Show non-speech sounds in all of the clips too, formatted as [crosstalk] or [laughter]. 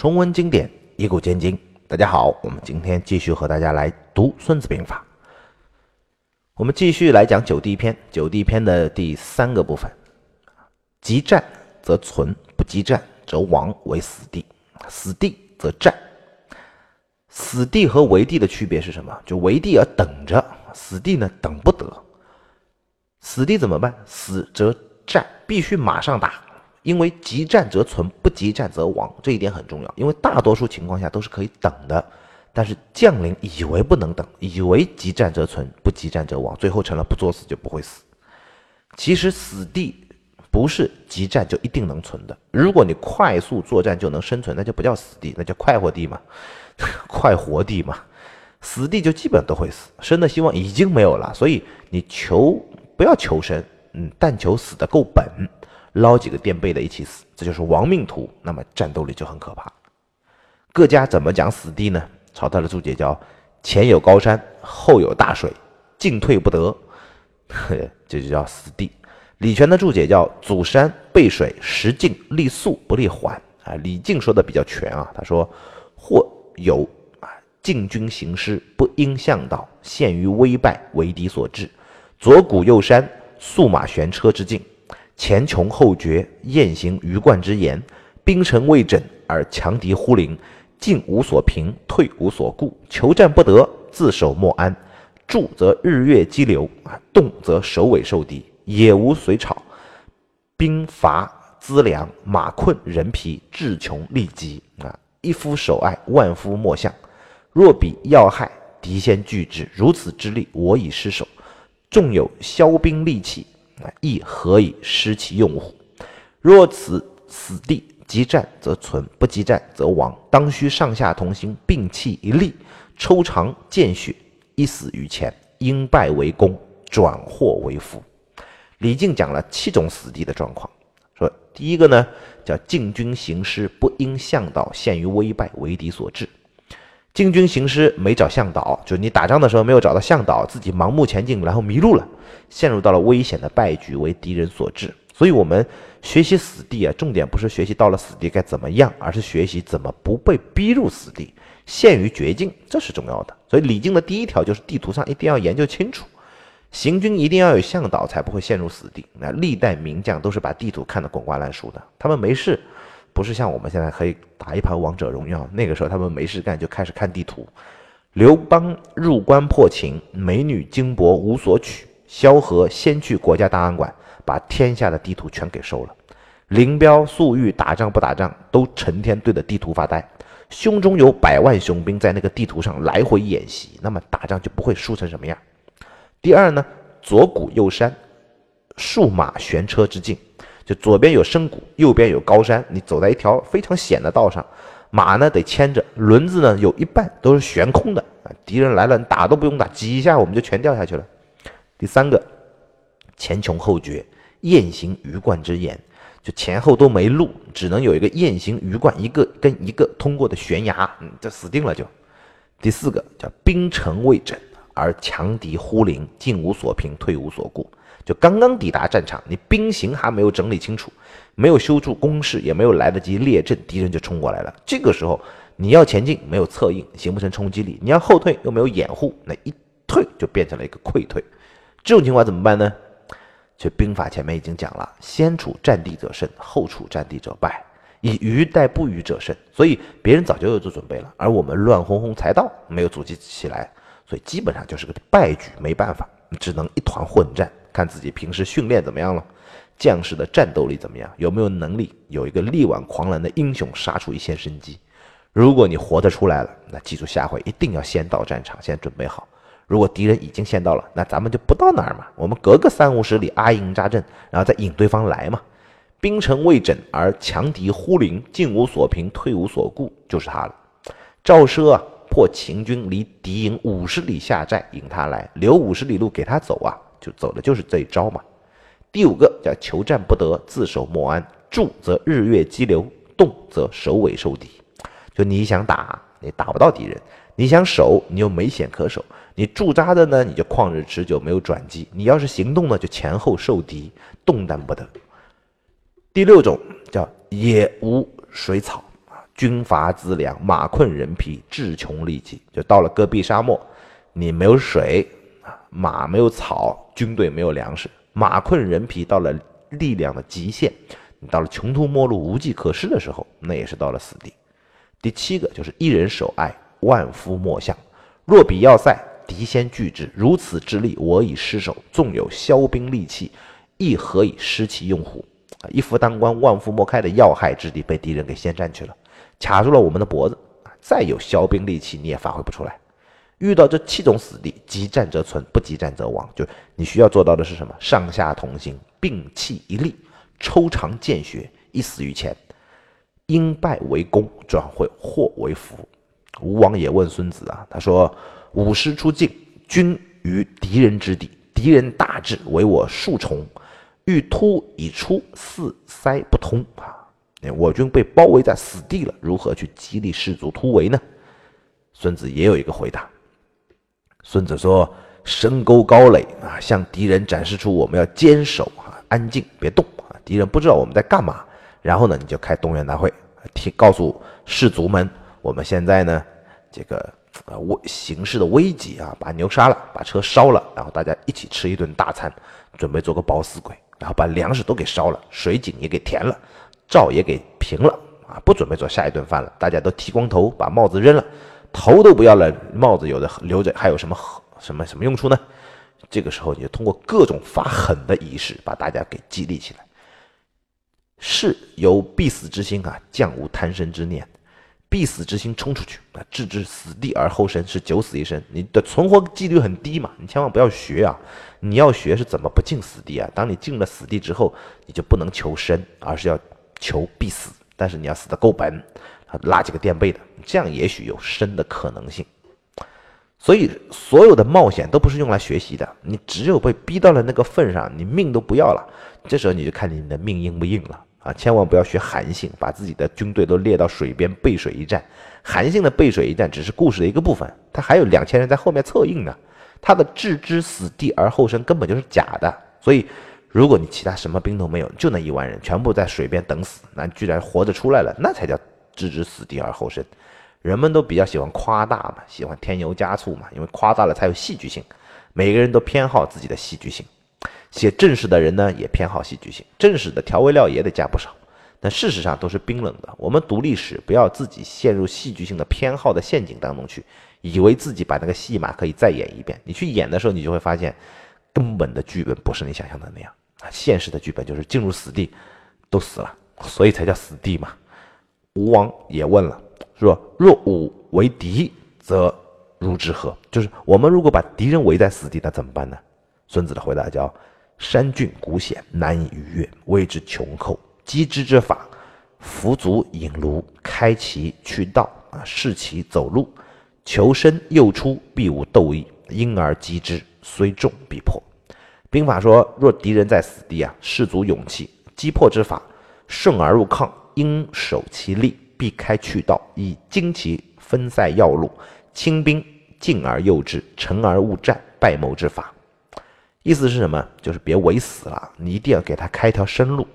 重温经典，一古见今。大家好，我们今天继续和大家来读《孙子兵法》。我们继续来讲九地篇，九地篇的第三个部分：急战则存，不急战则亡，为死地；死地则战。死地和为地的区别是什么？就为地要等着，死地呢等不得。死地怎么办？死则战，必须马上打。因为急战则存，不急战则亡，这一点很重要。因为大多数情况下都是可以等的，但是将领以为不能等，以为急战则存，不急战则亡，最后成了不作死就不会死。其实死地不是急战就一定能存的。如果你快速作战就能生存，那就不叫死地，那叫快活地嘛，[laughs] 快活地嘛。死地就基本都会死，生的希望已经没有了。所以你求不要求生，嗯，但求死的够本。捞几个垫背的一起死，这就是亡命徒。那么战斗力就很可怕。各家怎么讲死地呢？曹操的注解叫“前有高山，后有大水，进退不得”，呵 [laughs] 这就叫死地。李全的注解叫“阻山背水，时进力速不利缓”。啊，李靖说的比较全啊，他说：“或有啊，进军行师，不应向导，陷于危败，为敌所致。左谷右山，速马悬车之境。”前穷后绝，雁行鱼贯之言；兵城未整，而强敌忽临，进无所凭，退无所顾，求战不得，自守莫安。住则日月激流，动则首尾受敌，野无随草，兵乏资粮，马困人疲，志穷力竭。啊，一夫守隘，万夫莫向。若彼要害，敌先拒之，如此之力，我已失守。纵有骁兵利器。亦何以失其用乎？若此死地，急战则存，不急战则亡。当须上下同心，摒弃一力，抽长见血，一死于前。因败为功，转祸为福。李靖讲了七种死地的状况，说第一个呢，叫进军行师不应向导，陷于危败，为敌所致。进军行师没找向导，就你打仗的时候没有找到向导，自己盲目前进，然后迷路了，陷入到了危险的败局，为敌人所致。所以，我们学习死地啊，重点不是学习到了死地该怎么样，而是学习怎么不被逼入死地，陷于绝境，这是重要的。所以，李靖的第一条就是地图上一定要研究清楚，行军一定要有向导，才不会陷入死地。那历代名将都是把地图看得滚瓜烂熟的，他们没事。不是像我们现在可以打一盘王者荣耀，那个时候他们没事干就开始看地图。刘邦入关破秦，美女金帛无所取。萧何先去国家档案馆，把天下的地图全给收了。林彪、粟裕打仗不打仗，都成天对着地图发呆，胸中有百万雄兵在那个地图上来回演习，那么打仗就不会输成什么样。第二呢，左谷右山，数马悬车之境。就左边有深谷，右边有高山，你走在一条非常险的道上，马呢得牵着，轮子呢有一半都是悬空的啊！敌人来了，你打都不用打，挤一下我们就全掉下去了。第三个，前穷后绝，雁行鱼贯之言，就前后都没路，只能有一个雁行鱼贯，一个跟一个通过的悬崖，嗯，这死定了就。第四个叫兵城未整，而强敌忽临，进无所凭，退无所顾。就刚刚抵达战场，你兵形还没有整理清楚，没有修筑工事，也没有来得及列阵，敌人就冲过来了。这个时候你要前进，没有策应，形不成冲击力；你要后退，又没有掩护，那一退就变成了一个溃退。这种情况怎么办呢？就兵法前面已经讲了，先处战地者胜，后处战地者败，以鱼代不鱼者胜。所以别人早就有做准备了，而我们乱哄哄才到，没有组织起来，所以基本上就是个败局，没办法，只能一团混战。看自己平时训练怎么样了，将士的战斗力怎么样，有没有能力有一个力挽狂澜的英雄杀出一线生机？如果你活得出来了，那记住下回一定要先到战场，先准备好。如果敌人已经先到了，那咱们就不到哪儿嘛，我们隔个三五十里阿营扎阵，然后再引对方来嘛。兵城未整而强敌忽临，进无所凭，退无所顾，就是他了。赵奢啊，破秦军离敌营五十里下寨，引他来，留五十里路给他走啊。就走的就是这一招嘛。第五个叫求战不得，自守莫安。驻则日月激流，动则首尾受敌。就你想打，你打不到敌人；你想守，你又没险可守。你驻扎的呢，你就旷日持久，没有转机。你要是行动呢，就前后受敌，动弹不得。第六种叫野无水草，军乏资粮，马困人疲，志穷力竭。就到了戈壁沙漠，你没有水啊，马没有草，军队没有粮食，马困人疲，到了力量的极限，你到了穷途末路、无计可施的时候，那也是到了死地。第七个就是一人守隘，万夫莫向。若比要塞，敌先拒之，如此之力，我已失守。纵有骁兵利器，亦何以失其用乎？啊，一夫当关，万夫莫开的要害之地被敌人给先占去了，卡住了我们的脖子。再有骁兵利器，你也发挥不出来。遇到这七种死地，急战则存，不急战则亡。就你需要做到的是什么？上下同心，摒弃一力，抽长见血，一死于前。因败为功，转会祸为福。吴王也问孙子啊，他说：“吾师出境，军于敌人之地，敌人大至，唯我数重。”欲突已出，四塞不通啊！我军被包围在死地了，如何去激励士卒突围呢？孙子也有一个回答。孙子说：“深沟高垒啊，向敌人展示出我们要坚守啊，安静别动啊，敌人不知道我们在干嘛。然后呢，你就开动员大会，提告诉士卒们，我们现在呢，这个呃危形势的危急啊，把牛杀了，把车烧了，然后大家一起吃一顿大餐，准备做个饱死鬼。”然后把粮食都给烧了，水井也给填了，灶也给平了啊！不准备做下一顿饭了，大家都剃光头，把帽子扔了，头都不要了，帽子有的留着，还有什么什么什么用处呢？这个时候，你就通过各种发狠的仪式，把大家给激励起来。是有必死之心啊，将无贪生之念。必死之心冲出去啊，置之死地而后生，是九死一生。你的存活几率很低嘛，你千万不要学啊！你要学是怎么不进死地啊？当你进了死地之后，你就不能求生，而是要求必死。但是你要死的够本，拉几个垫背的，这样也许有生的可能性。所以所有的冒险都不是用来学习的，你只有被逼到了那个份上，你命都不要了，这时候你就看你的命硬不硬了。啊，千万不要学韩信，把自己的军队都列到水边背水一战。韩信的背水一战只是故事的一个部分，他还有两千人在后面策应呢。他的置之死地而后生根本就是假的。所以，如果你其他什么兵都没有，就那一万人全部在水边等死，那居然活着出来了，那才叫置之死地而后生。人们都比较喜欢夸大嘛，喜欢添油加醋嘛，因为夸大了才有戏剧性。每个人都偏好自己的戏剧性。写正史的人呢，也偏好戏剧性，正史的调味料也得加不少，但事实上都是冰冷的。我们读历史，不要自己陷入戏剧性的偏好的陷阱当中去，以为自己把那个戏码可以再演一遍。你去演的时候，你就会发现，根本的剧本不是你想象的那样啊！现实的剧本就是进入死地，都死了，所以才叫死地嘛。吴王也问了，说：若吾为敌，则如之何？就是我们如果把敌人围在死地，那怎么办呢？孙子的回答叫。山峻谷险，难以逾越，谓之穷寇。击之之法，扶足引庐，开其去道啊，视其走路。求生诱出，必无斗意，因而击之，虽众必破。兵法说，若敌人在死地啊，士卒勇气，击破之法，顺而入抗，应守其力，避开去道，以精其分散要路，轻兵进而诱之，乘而误战，败谋之法。意思是什么？就是别围死了，你一定要给他开条生路。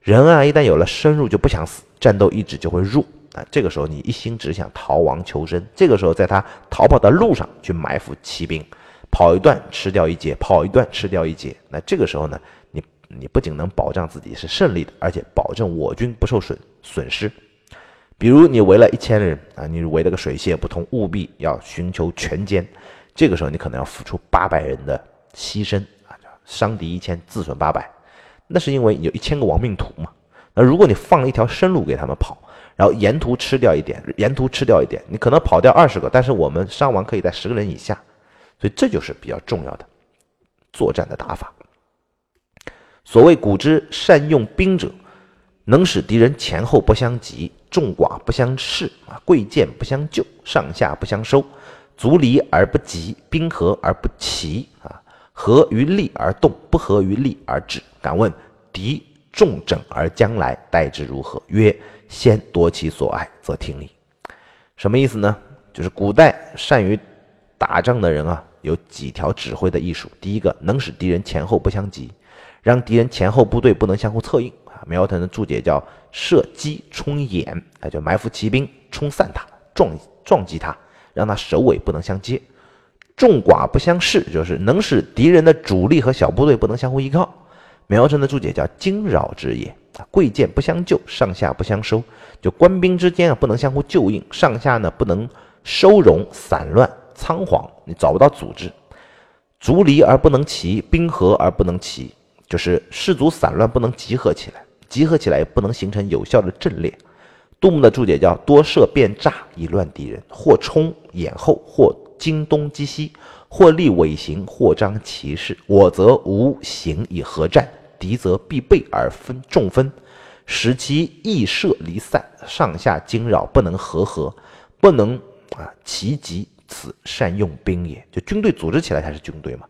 人啊，一旦有了生路，就不想死，战斗意志就会弱啊。这个时候，你一心只想逃亡求生。这个时候，在他逃跑的路上去埋伏骑兵，跑一段吃掉一节，跑一段吃掉一节。那这个时候呢，你你不仅能保障自己是胜利的，而且保证我军不受损损失。比如你围了一千人啊，你围了个水泄不通，务必要寻求全歼。这个时候，你可能要付出八百人的。牺牲啊，伤敌一千，自损八百，那是因为有一千个亡命徒嘛。那如果你放了一条生路给他们跑，然后沿途吃掉一点，沿途吃掉一点，你可能跑掉二十个，但是我们伤亡可以在十个人以下，所以这就是比较重要的作战的打法。所谓古之善用兵者，能使敌人前后不相及，众寡不相斥啊，贵贱不相就，上下不相收。足离而不急，兵合而不齐啊，合于利而动，不合于利而止。敢问敌众整而将来，待之如何？曰：先夺其所爱，则听礼。什么意思呢？就是古代善于打仗的人啊，有几条指挥的艺术。第一个，能使敌人前后不相及，让敌人前后部队不能相互策应啊，苗头的注解叫射击冲掩，啊，就埋伏骑兵冲散他，撞撞击他，让他首尾不能相接。众寡不相视，就是能使敌人的主力和小部队不能相互依靠。苗城的注解叫惊扰之也，贵贱不相救，上下不相收，就官兵之间啊不能相互救应，上下呢不能收容，散乱仓皇，你找不到组织。卒离而不能齐，兵合而不能齐，就是士卒散乱不能集合起来，集合起来也不能形成有效的阵列。杜牧的注解叫多设变诈以乱敌人，或冲掩后，或惊东击西，或立伪行，或张其势。我则无形以合战，敌则必备而分众分，使其易射离散，上下惊扰不能合合，不能啊齐集。此善用兵也，就军队组织起来才是军队嘛。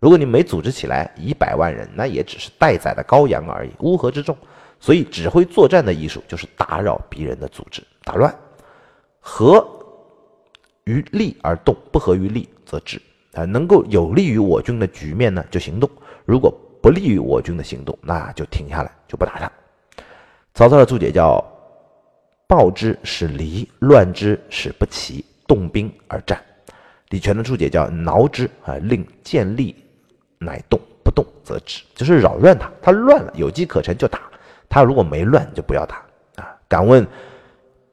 如果你没组织起来，一百万人那也只是待宰的羔羊而已，乌合之众。所以指挥作战的艺术就是打扰敌人的组织，打乱。合于利而动，不合于利则止。啊，能够有利于我军的局面呢，就行动；如果不利于我军的行动，那就停下来，就不打他。曹操的注解叫：暴之使离，乱之使不齐。动兵而战，李全的注解叫挠之啊，令见利乃动，不动则止，就是扰乱他，他乱了，有机可乘就打，他如果没乱就不要打啊。敢问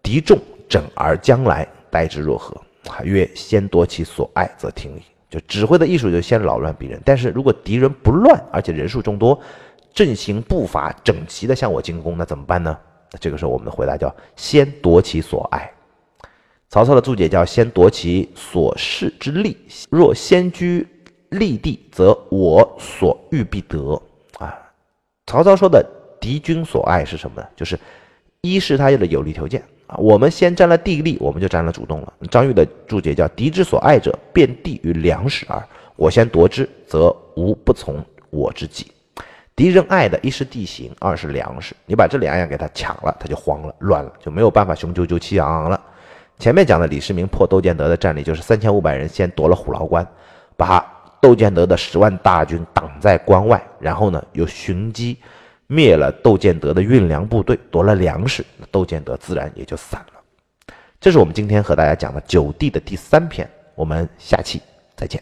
敌众整而将来，待之若何？啊曰：先夺其所爱，则听矣。就指挥的艺术，就先扰乱敌人。但是如果敌人不乱，而且人数众多，阵型步伐整齐的向我进攻，那怎么办呢？那这个时候我们的回答叫先夺其所爱。曹操的注解叫“先夺其所恃之利，若先居利地，则我所欲必得。”啊，曹操说的敌军所爱是什么呢？就是一是他的有利条件啊，我们先占了地利，我们就占了主动了。张玉的注解叫“敌之所爱者，遍地于粮食耳。我先夺之，则无不从我之计。”敌人爱的一是地形，二是粮食，你把这两样给他抢了，他就慌了，乱了，就没有办法雄赳赳气昂昂了。前面讲的李世民破窦建德的战例，就是三千五百人先夺了虎牢关，把窦建德的十万大军挡在关外，然后呢又寻机灭了窦建德的运粮部队，夺了粮食，窦建德自然也就散了。这是我们今天和大家讲的九地的第三篇，我们下期再见。